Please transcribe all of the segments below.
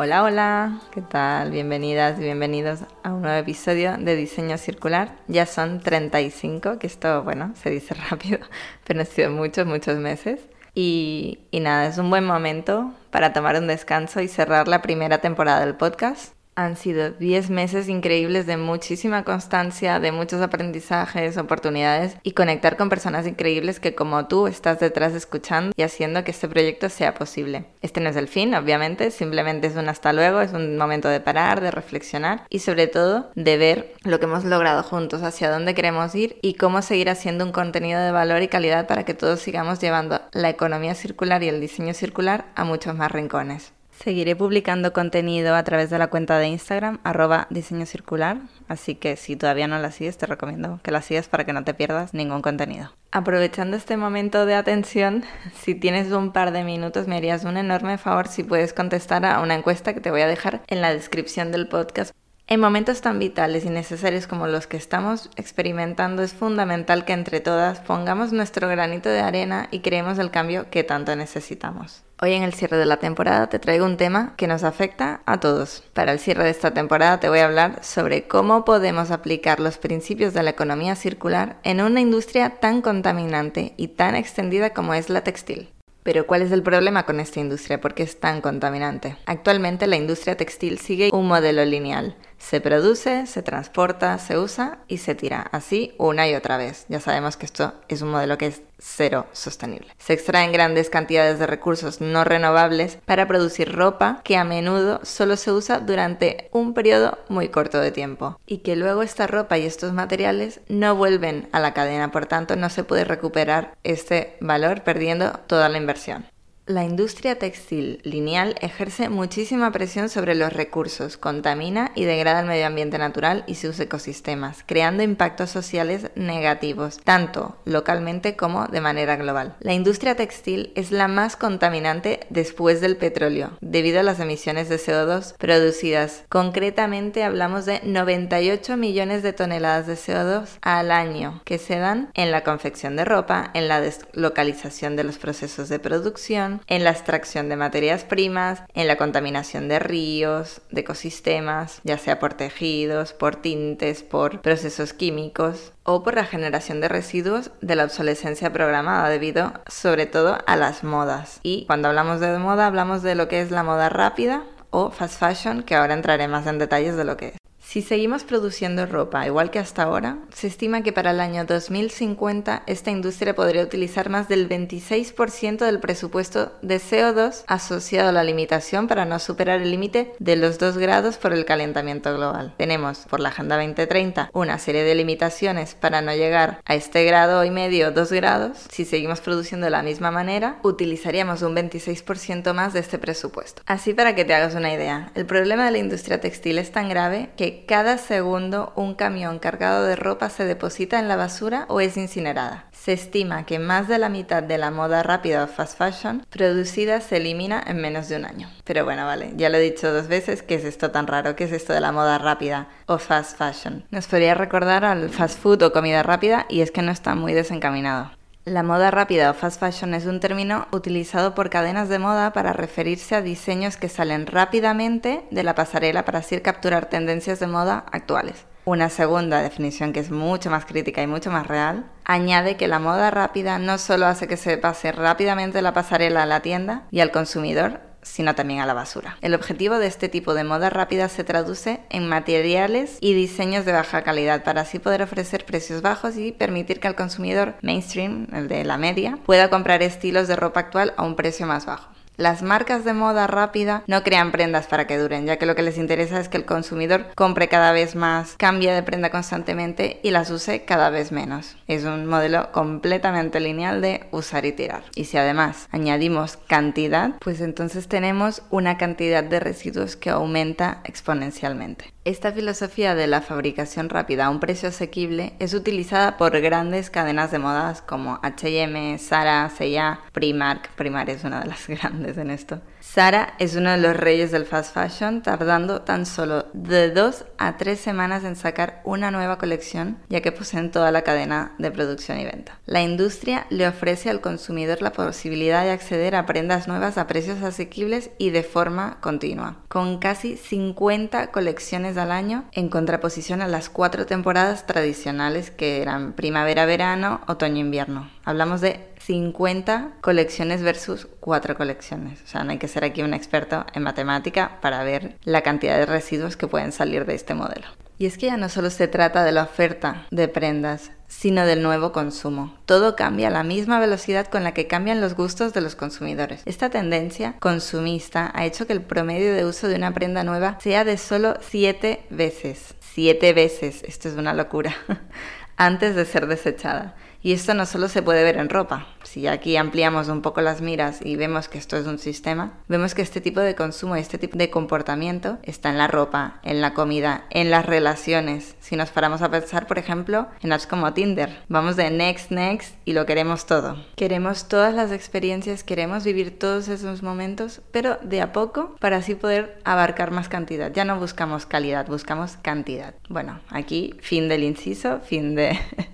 Hola, hola, ¿qué tal? Bienvenidas y bienvenidos a un nuevo episodio de Diseño Circular. Ya son 35, que esto, bueno, se dice rápido, pero han sido muchos, muchos meses. Y, y nada, es un buen momento para tomar un descanso y cerrar la primera temporada del podcast. Han sido 10 meses increíbles de muchísima constancia, de muchos aprendizajes, oportunidades y conectar con personas increíbles que como tú estás detrás escuchando y haciendo que este proyecto sea posible. Este no es el fin, obviamente, simplemente es un hasta luego, es un momento de parar, de reflexionar y sobre todo de ver lo que hemos logrado juntos, hacia dónde queremos ir y cómo seguir haciendo un contenido de valor y calidad para que todos sigamos llevando la economía circular y el diseño circular a muchos más rincones. Seguiré publicando contenido a través de la cuenta de Instagram, arroba diseño circular, así que si todavía no la sigues, te recomiendo que la sigas para que no te pierdas ningún contenido. Aprovechando este momento de atención, si tienes un par de minutos, me harías un enorme favor si puedes contestar a una encuesta que te voy a dejar en la descripción del podcast. En momentos tan vitales y necesarios como los que estamos experimentando, es fundamental que entre todas pongamos nuestro granito de arena y creemos el cambio que tanto necesitamos. Hoy en el cierre de la temporada te traigo un tema que nos afecta a todos. Para el cierre de esta temporada te voy a hablar sobre cómo podemos aplicar los principios de la economía circular en una industria tan contaminante y tan extendida como es la textil. Pero ¿cuál es el problema con esta industria? ¿Por qué es tan contaminante? Actualmente la industria textil sigue un modelo lineal. Se produce, se transporta, se usa y se tira. Así una y otra vez. Ya sabemos que esto es un modelo que es cero sostenible. Se extraen grandes cantidades de recursos no renovables para producir ropa que a menudo solo se usa durante un periodo muy corto de tiempo y que luego esta ropa y estos materiales no vuelven a la cadena, por tanto no se puede recuperar este valor perdiendo toda la inversión. La industria textil lineal ejerce muchísima presión sobre los recursos, contamina y degrada el medio ambiente natural y sus ecosistemas, creando impactos sociales negativos, tanto localmente como de manera global. La industria textil es la más contaminante después del petróleo, debido a las emisiones de CO2 producidas. Concretamente hablamos de 98 millones de toneladas de CO2 al año que se dan en la confección de ropa, en la deslocalización de los procesos de producción, en la extracción de materias primas, en la contaminación de ríos, de ecosistemas, ya sea por tejidos, por tintes, por procesos químicos o por la generación de residuos de la obsolescencia programada debido sobre todo a las modas. Y cuando hablamos de moda hablamos de lo que es la moda rápida o fast fashion, que ahora entraré más en detalles de lo que es. Si seguimos produciendo ropa igual que hasta ahora, se estima que para el año 2050 esta industria podría utilizar más del 26% del presupuesto de CO2 asociado a la limitación para no superar el límite de los 2 grados por el calentamiento global. Tenemos por la Agenda 2030 una serie de limitaciones para no llegar a este grado y medio, 2 grados. Si seguimos produciendo de la misma manera, utilizaríamos un 26% más de este presupuesto. Así para que te hagas una idea, el problema de la industria textil es tan grave que cada segundo un camión cargado de ropa se deposita en la basura o es incinerada. Se estima que más de la mitad de la moda rápida o fast fashion producida se elimina en menos de un año. Pero bueno, vale, ya lo he dicho dos veces, ¿qué es esto tan raro? ¿Qué es esto de la moda rápida o fast fashion? Nos podría recordar al fast food o comida rápida y es que no está muy desencaminado. La moda rápida o fast fashion es un término utilizado por cadenas de moda para referirse a diseños que salen rápidamente de la pasarela para así capturar tendencias de moda actuales. Una segunda definición que es mucho más crítica y mucho más real, añade que la moda rápida no solo hace que se pase rápidamente la pasarela a la tienda y al consumidor, sino también a la basura. El objetivo de este tipo de moda rápida se traduce en materiales y diseños de baja calidad para así poder ofrecer precios bajos y permitir que el consumidor mainstream, el de la media, pueda comprar estilos de ropa actual a un precio más bajo. Las marcas de moda rápida no crean prendas para que duren, ya que lo que les interesa es que el consumidor compre cada vez más, cambie de prenda constantemente y las use cada vez menos. Es un modelo completamente lineal de usar y tirar. Y si además añadimos cantidad, pues entonces tenemos una cantidad de residuos que aumenta exponencialmente. Esta filosofía de la fabricación rápida a un precio asequible es utilizada por grandes cadenas de modas como H&M, Zara, C&A, Primark. Primark es una de las grandes en esto. Zara es uno de los reyes del fast fashion, tardando tan solo de dos a tres semanas en sacar una nueva colección, ya que poseen toda la cadena de producción y venta. La industria le ofrece al consumidor la posibilidad de acceder a prendas nuevas a precios asequibles y de forma continua, con casi 50 colecciones al año, en contraposición a las cuatro temporadas tradicionales que eran primavera-verano, otoño-invierno. Hablamos de 50 colecciones versus 4 colecciones. O sea, no hay que ser aquí un experto en matemática para ver la cantidad de residuos que pueden salir de este modelo. Y es que ya no solo se trata de la oferta de prendas, sino del nuevo consumo. Todo cambia a la misma velocidad con la que cambian los gustos de los consumidores. Esta tendencia consumista ha hecho que el promedio de uso de una prenda nueva sea de solo 7 veces. 7 veces, esto es una locura, antes de ser desechada. Y esto no solo se puede ver en ropa. Si aquí ampliamos un poco las miras y vemos que esto es un sistema, vemos que este tipo de consumo y este tipo de comportamiento está en la ropa, en la comida, en las relaciones. Si nos paramos a pensar, por ejemplo, en apps como Tinder, vamos de next, next y lo queremos todo. Queremos todas las experiencias, queremos vivir todos esos momentos, pero de a poco para así poder abarcar más cantidad. Ya no buscamos calidad, buscamos cantidad. Bueno, aquí fin del inciso, fin de,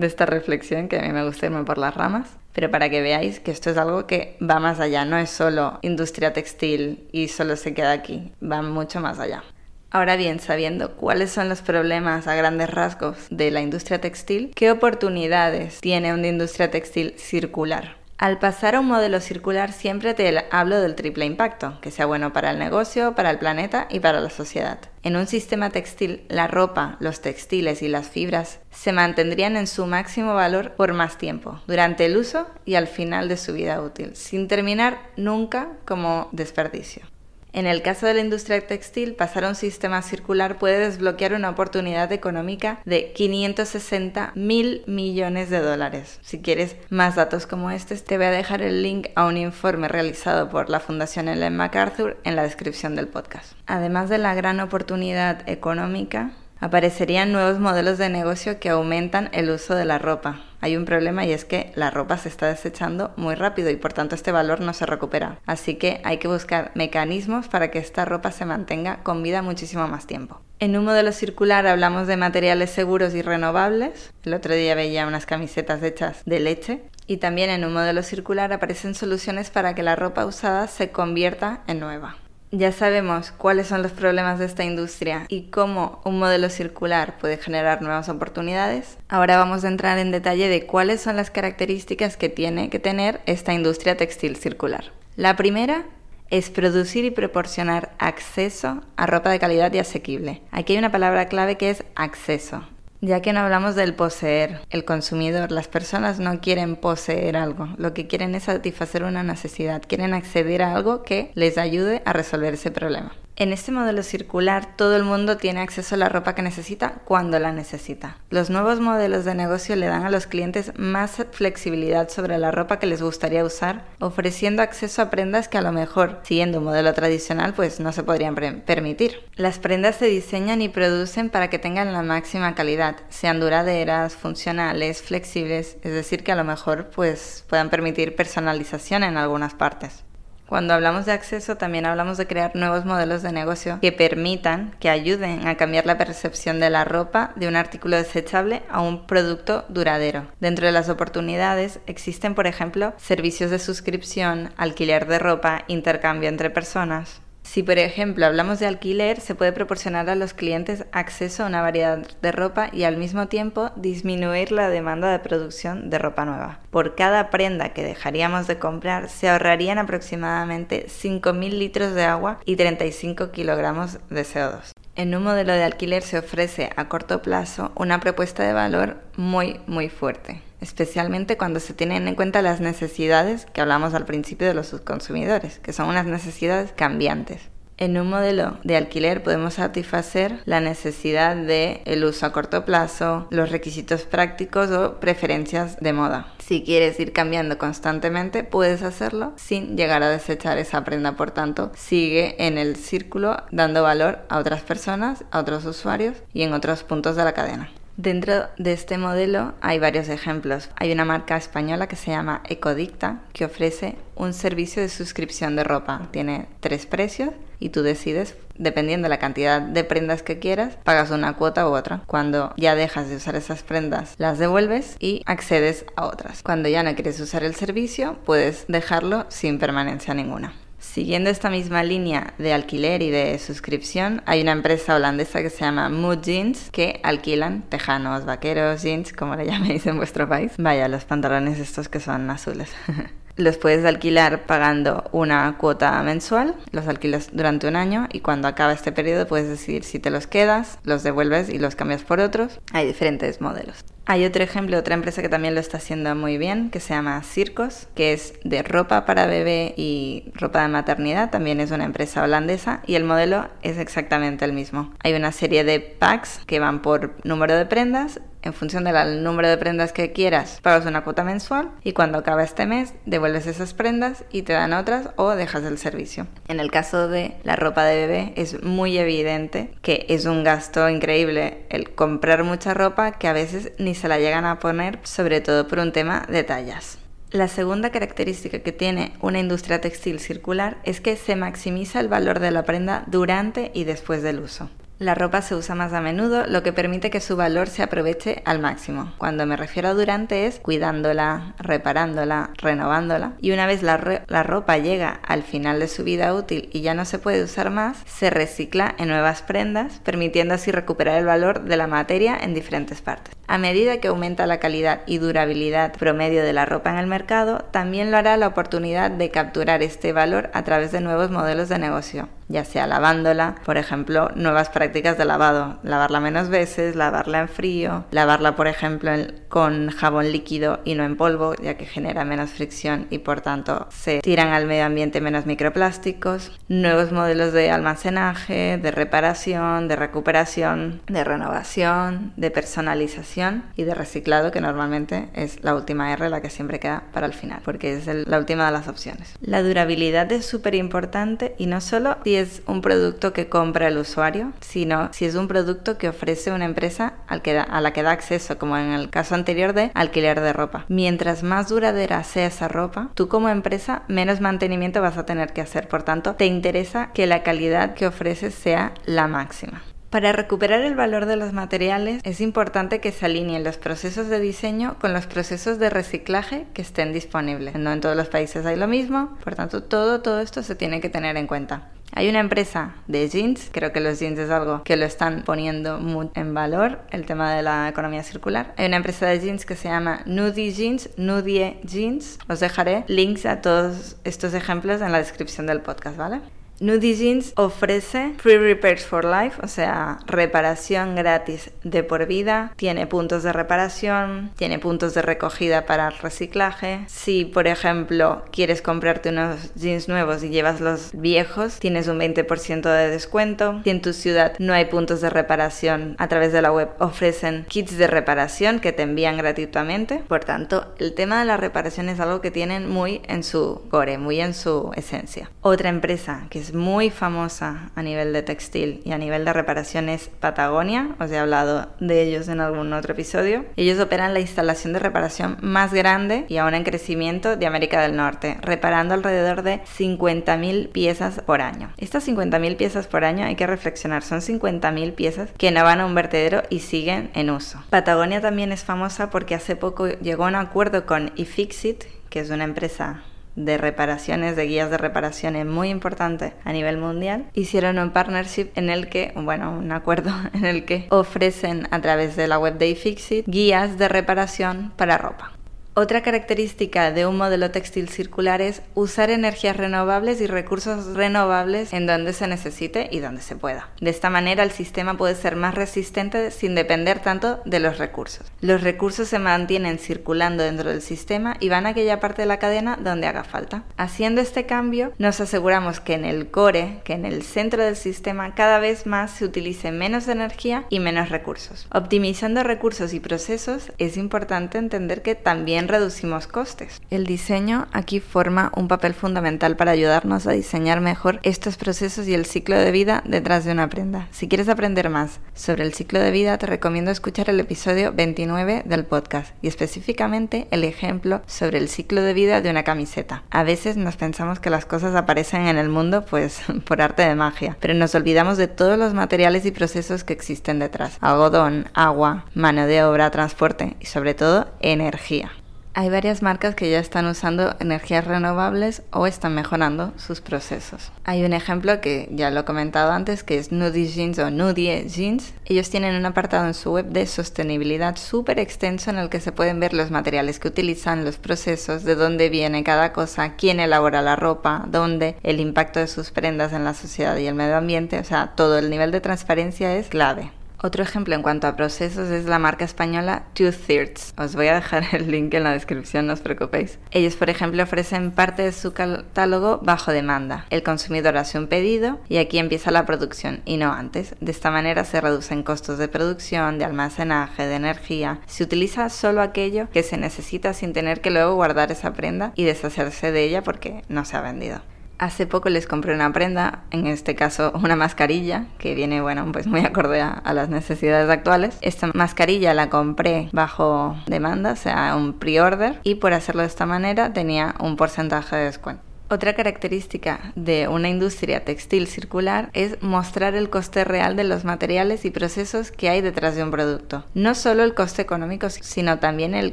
de esta reflexión que a mí me gusta irme por las ramas. Pero para que veáis que esto es algo que va más allá, no es solo industria textil y solo se queda aquí, va mucho más allá. Ahora bien, sabiendo cuáles son los problemas a grandes rasgos de la industria textil, ¿qué oportunidades tiene una industria textil circular? Al pasar a un modelo circular siempre te hablo del triple impacto, que sea bueno para el negocio, para el planeta y para la sociedad. En un sistema textil, la ropa, los textiles y las fibras se mantendrían en su máximo valor por más tiempo, durante el uso y al final de su vida útil, sin terminar nunca como desperdicio. En el caso de la industria textil, pasar a un sistema circular puede desbloquear una oportunidad económica de 560 mil millones de dólares. Si quieres más datos como este, te voy a dejar el link a un informe realizado por la Fundación Ellen MacArthur en la descripción del podcast. Además de la gran oportunidad económica, aparecerían nuevos modelos de negocio que aumentan el uso de la ropa. Hay un problema y es que la ropa se está desechando muy rápido y por tanto este valor no se recupera. Así que hay que buscar mecanismos para que esta ropa se mantenga con vida muchísimo más tiempo. En un modelo circular hablamos de materiales seguros y renovables. El otro día veía unas camisetas hechas de leche. Y también en un modelo circular aparecen soluciones para que la ropa usada se convierta en nueva. Ya sabemos cuáles son los problemas de esta industria y cómo un modelo circular puede generar nuevas oportunidades. Ahora vamos a entrar en detalle de cuáles son las características que tiene que tener esta industria textil circular. La primera es producir y proporcionar acceso a ropa de calidad y asequible. Aquí hay una palabra clave que es acceso. Ya que no hablamos del poseer, el consumidor, las personas no quieren poseer algo, lo que quieren es satisfacer una necesidad, quieren acceder a algo que les ayude a resolver ese problema. En este modelo circular, todo el mundo tiene acceso a la ropa que necesita cuando la necesita. Los nuevos modelos de negocio le dan a los clientes más flexibilidad sobre la ropa que les gustaría usar, ofreciendo acceso a prendas que a lo mejor, siguiendo un modelo tradicional, pues no se podrían permitir. Las prendas se diseñan y producen para que tengan la máxima calidad, sean duraderas, funcionales, flexibles, es decir, que a lo mejor pues puedan permitir personalización en algunas partes. Cuando hablamos de acceso también hablamos de crear nuevos modelos de negocio que permitan, que ayuden a cambiar la percepción de la ropa de un artículo desechable a un producto duradero. Dentro de las oportunidades existen, por ejemplo, servicios de suscripción, alquiler de ropa, intercambio entre personas. Si, por ejemplo, hablamos de alquiler, se puede proporcionar a los clientes acceso a una variedad de ropa y al mismo tiempo disminuir la demanda de producción de ropa nueva. Por cada prenda que dejaríamos de comprar, se ahorrarían aproximadamente 5.000 litros de agua y 35 kilogramos de CO2. En un modelo de alquiler se ofrece a corto plazo una propuesta de valor muy, muy fuerte especialmente cuando se tienen en cuenta las necesidades que hablamos al principio de los consumidores, que son unas necesidades cambiantes. En un modelo de alquiler podemos satisfacer la necesidad de el uso a corto plazo, los requisitos prácticos o preferencias de moda. Si quieres ir cambiando constantemente, puedes hacerlo sin llegar a desechar esa prenda. Por tanto, sigue en el círculo dando valor a otras personas, a otros usuarios y en otros puntos de la cadena. Dentro de este modelo hay varios ejemplos. Hay una marca española que se llama Ecodicta que ofrece un servicio de suscripción de ropa. Tiene tres precios y tú decides, dependiendo de la cantidad de prendas que quieras, pagas una cuota u otra. Cuando ya dejas de usar esas prendas, las devuelves y accedes a otras. Cuando ya no quieres usar el servicio, puedes dejarlo sin permanencia ninguna. Siguiendo esta misma línea de alquiler y de suscripción, hay una empresa holandesa que se llama Mood Jeans que alquilan tejanos, vaqueros, jeans, como le llaméis en vuestro país. Vaya, los pantalones estos que son azules. los puedes alquilar pagando una cuota mensual, los alquilas durante un año y cuando acaba este periodo puedes decidir si te los quedas, los devuelves y los cambias por otros. Hay diferentes modelos. Hay otro ejemplo, otra empresa que también lo está haciendo muy bien, que se llama Circos, que es de ropa para bebé y ropa de maternidad. También es una empresa holandesa y el modelo es exactamente el mismo. Hay una serie de packs que van por número de prendas en función del número de prendas que quieras, pagas una cuota mensual y cuando acaba este mes devuelves esas prendas y te dan otras o dejas el servicio. En el caso de la ropa de bebé es muy evidente que es un gasto increíble el comprar mucha ropa que a veces ni se la llegan a poner, sobre todo por un tema de tallas. La segunda característica que tiene una industria textil circular es que se maximiza el valor de la prenda durante y después del uso. La ropa se usa más a menudo, lo que permite que su valor se aproveche al máximo. Cuando me refiero a durante es cuidándola, reparándola, renovándola. Y una vez la, ropa llega al final de su vida útil y ya no se puede usar más, se recicla en nuevas prendas, permitiendo así recuperar el valor de la materia en diferentes partes. A medida que aumenta la calidad y durabilidad promedio de la ropa en el mercado, también lo hará la oportunidad de capturar este valor a través de nuevos modelos de negocio ya sea lavándola, por ejemplo, nuevas prácticas de lavado, lavarla menos veces, lavarla en frío, lavarla, por ejemplo, con jabón líquido y no en polvo, ya que genera menos fricción y por tanto se tiran al medio ambiente menos microplásticos, nuevos modelos de almacenaje, de reparación, de recuperación, de renovación, de personalización y de reciclado, que normalmente es la última R, la que siempre queda para el final, porque es la última de las opciones. La durabilidad es súper importante y no solo es un producto que compra el usuario, sino si es un producto que ofrece una empresa al que a la que da acceso, como en el caso anterior de alquiler de ropa. Mientras más duradera sea esa ropa, tú como empresa menos mantenimiento vas a tener que hacer. Por tanto, te interesa que la calidad que ofreces sea la máxima. Para recuperar el valor de los materiales es importante que se alineen los procesos de diseño con los procesos de reciclaje que estén disponibles. No en todos los países hay lo mismo, por tanto todo, todo esto se tiene que tener en cuenta. Hay una empresa de jeans, creo que los jeans es algo que lo están poniendo muy en valor, el tema de la economía circular. Hay una empresa de jeans que se llama Nudie Jeans, Nudie Jeans. Os dejaré links a todos estos ejemplos en la descripción del podcast, ¿vale? Nudie Jeans ofrece Free Repairs for Life, o sea, reparación gratis de por vida. Tiene puntos de reparación, tiene puntos de recogida para reciclaje. Si, por ejemplo, quieres comprarte unos jeans nuevos y llevas los viejos, tienes un 20% de descuento. Si en tu ciudad no hay puntos de reparación, a través de la web ofrecen kits de reparación que te envían gratuitamente. Por tanto, el tema de la reparación es algo que tienen muy en su core, muy en su esencia. Otra empresa que es muy famosa a nivel de textil y a nivel de reparaciones Patagonia, os he hablado de ellos en algún otro episodio. Ellos operan la instalación de reparación más grande y aún en crecimiento de América del Norte, reparando alrededor de 50.000 piezas por año. Estas 50.000 piezas por año hay que reflexionar, son 50.000 piezas que no van a un vertedero y siguen en uso. Patagonia también es famosa porque hace poco llegó a un acuerdo con iFixit, que es una empresa de reparaciones, de guías de reparaciones muy importante a nivel mundial, hicieron un partnership en el que, bueno, un acuerdo en el que ofrecen a través de la web de iFixit guías de reparación para ropa. Otra característica de un modelo textil circular es usar energías renovables y recursos renovables en donde se necesite y donde se pueda. De esta manera el sistema puede ser más resistente sin depender tanto de los recursos. Los recursos se mantienen circulando dentro del sistema y van a aquella parte de la cadena donde haga falta. Haciendo este cambio nos aseguramos que en el core, que en el centro del sistema cada vez más se utilice menos energía y menos recursos. Optimizando recursos y procesos es importante entender que también reducimos costes. El diseño aquí forma un papel fundamental para ayudarnos a diseñar mejor estos procesos y el ciclo de vida detrás de una prenda. Si quieres aprender más sobre el ciclo de vida, te recomiendo escuchar el episodio 29 del podcast y específicamente el ejemplo sobre el ciclo de vida de una camiseta. A veces nos pensamos que las cosas aparecen en el mundo pues por arte de magia, pero nos olvidamos de todos los materiales y procesos que existen detrás. Algodón, agua, mano de obra, transporte y sobre todo energía. Hay varias marcas que ya están usando energías renovables o están mejorando sus procesos. Hay un ejemplo que ya lo he comentado antes, que es Nudie Jeans o Nudie Jeans. Ellos tienen un apartado en su web de sostenibilidad súper extenso en el que se pueden ver los materiales que utilizan, los procesos, de dónde viene cada cosa, quién elabora la ropa, dónde, el impacto de sus prendas en la sociedad y el medio ambiente. O sea, todo el nivel de transparencia es clave. Otro ejemplo en cuanto a procesos es la marca española Two Thirds. Os voy a dejar el link en la descripción, no os preocupéis. Ellos, por ejemplo, ofrecen parte de su catálogo bajo demanda. El consumidor hace un pedido y aquí empieza la producción y no antes. De esta manera se reducen costos de producción, de almacenaje, de energía. Se utiliza solo aquello que se necesita sin tener que luego guardar esa prenda y deshacerse de ella porque no se ha vendido. Hace poco les compré una prenda, en este caso una mascarilla, que viene, bueno, pues muy acorde a, las necesidades actuales. Esta mascarilla la compré bajo demanda, o sea, un pre-order, y por hacerlo de esta manera tenía un porcentaje de descuento. Otra característica de una industria textil circular es mostrar el coste real de los materiales y procesos que hay detrás de un producto. No solo el coste económico, sino también el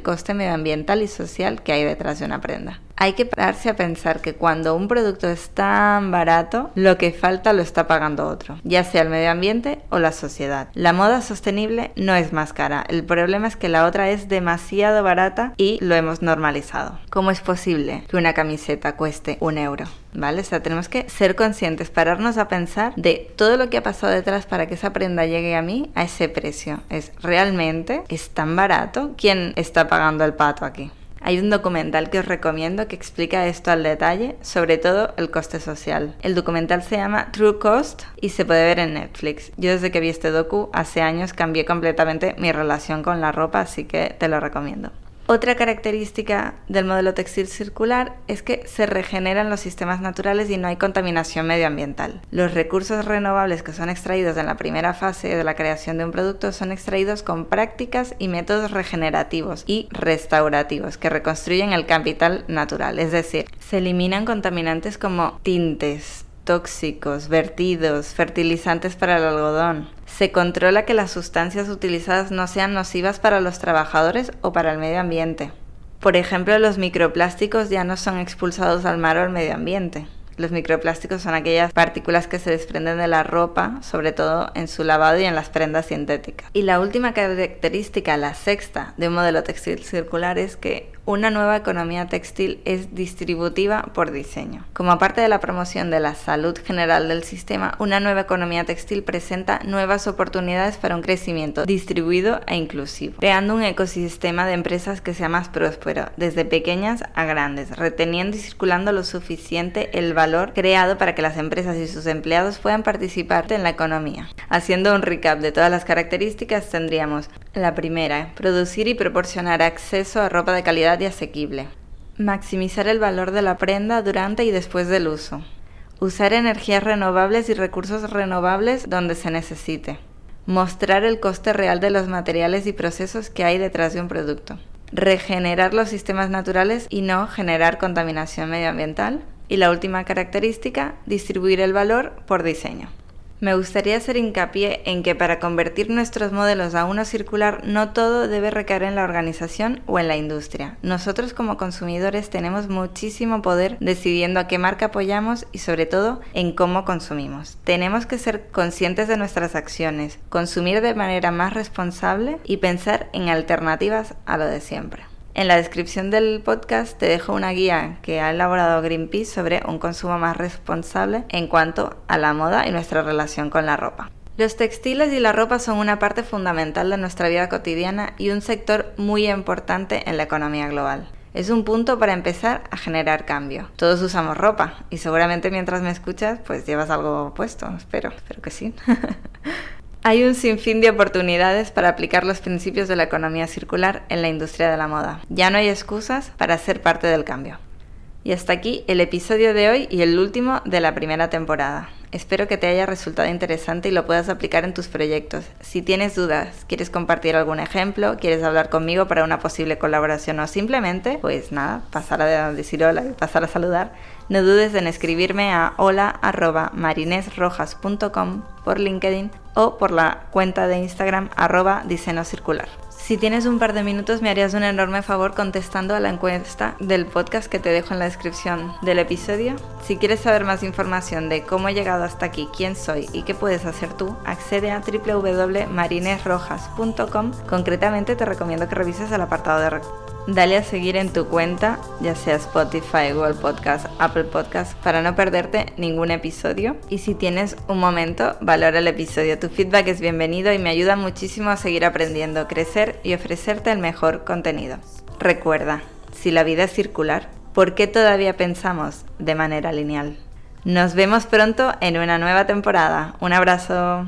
coste medioambiental y social que hay detrás de una prenda hay que pararse a pensar que cuando un producto es tan barato, lo que falta lo está pagando otro, ya sea el medio ambiente o la sociedad. La moda sostenible no es más cara, el problema es que la otra es demasiado barata y lo hemos normalizado. ¿Cómo es posible que una camiseta cueste un euro? ¿Vale? O sea, tenemos que ser conscientes, pararnos a pensar de todo lo que ha pasado detrás para que esa prenda llegue a mí a ese precio. ¿Es realmente es tan barato? ¿Quién está pagando el pato aquí? Hay un documental que os recomiendo que explica esto al detalle, sobre todo el coste social. El documental se llama True Cost y se puede ver en Netflix. Yo desde que vi este docu hace años cambié completamente mi relación con la ropa, así que te lo recomiendo. Otra característica del modelo textil circular es que se regeneran los sistemas naturales y no hay contaminación medioambiental. Los recursos renovables que son extraídos en la primera fase de la creación de un producto son extraídos con prácticas y métodos regenerativos y restaurativos que reconstruyen el capital natural, es decir, se eliminan contaminantes como tintes, tóxicos, vertidos, fertilizantes para el algodón. Se controla que las sustancias utilizadas no sean nocivas para los trabajadores o para el medio ambiente. Por ejemplo, los microplásticos ya no son expulsados al mar o al medio ambiente. Los microplásticos son aquellas partículas que se desprenden de la ropa, sobre todo en su lavado y en las prendas sintéticas. Y la última característica, la sexta, de un modelo textil circular es que una nueva economía textil es distributiva por diseño. Como parte de la promoción de la salud general del sistema, una nueva economía textil presenta nuevas oportunidades para un crecimiento distribuido e inclusivo, creando un ecosistema de empresas que sea más próspero, desde pequeñas a grandes, reteniendo y circulando lo suficiente el valor creado para que las empresas y sus empleados puedan participar en la economía. Haciendo un recap de todas las características, tendríamos la primera, producir y proporcionar acceso a ropa de calidad y asequible. Maximizar el valor de la prenda durante y después del uso. Usar energías renovables y recursos renovables donde se necesite. Mostrar el coste real de los materiales y procesos que hay detrás de un producto. Regenerar los sistemas naturales y no generar contaminación medioambiental. Y la última característica, distribuir el valor por diseño. Me gustaría hacer hincapié en que para convertir nuestros modelos a uno circular no todo debe recaer en la organización o en la industria. Nosotros como consumidores tenemos muchísimo poder decidiendo a qué marca apoyamos y sobre todo en cómo consumimos. Tenemos que ser conscientes de nuestras acciones, consumir de manera más responsable y pensar en alternativas a lo de siempre. En la descripción del podcast te dejo una guía que ha elaborado Greenpeace sobre un consumo más responsable en cuanto a la moda y nuestra relación con la ropa. Los textiles y la ropa son una parte fundamental de nuestra vida cotidiana y un sector muy importante en la economía global. Es un punto para empezar a generar cambio. Todos usamos ropa y seguramente mientras me escuchas pues llevas algo puesto, espero, espero que sí. Hay un sinfín de oportunidades para aplicar los principios de la economía circular en la industria de la moda. Ya no hay excusas para ser parte del cambio. Y hasta aquí el episodio de hoy y el último de la primera temporada. Espero que te haya resultado interesante y lo puedas aplicar en tus proyectos. Si tienes dudas, quieres compartir algún ejemplo, quieres hablar conmigo para una posible colaboración o simplemente, pues nada, pasar a decir hola y pasar a saludar, no dudes en escribirme a hola.marinesrojas.com por LinkedIn o por la cuenta de Instagram arroba circular. Si tienes un par de minutos me harías un enorme favor contestando a la encuesta del podcast que te dejo en la descripción del episodio. Si quieres saber más información de cómo he llegado hasta aquí, quién soy y qué puedes hacer tú, accede a www.marinesrojas.com. Concretamente te recomiendo que revises el apartado de Dale a seguir en tu cuenta, ya sea Spotify, Google Podcast, Apple Podcast, para no perderte ningún episodio. Y si tienes un momento, valora el episodio. Tu feedback es bienvenido y me ayuda muchísimo a seguir aprendiendo, crecer y ofrecerte el mejor contenido. Recuerda, si la vida es circular, ¿por qué todavía pensamos de manera lineal? Nos vemos pronto en una nueva temporada. Un abrazo.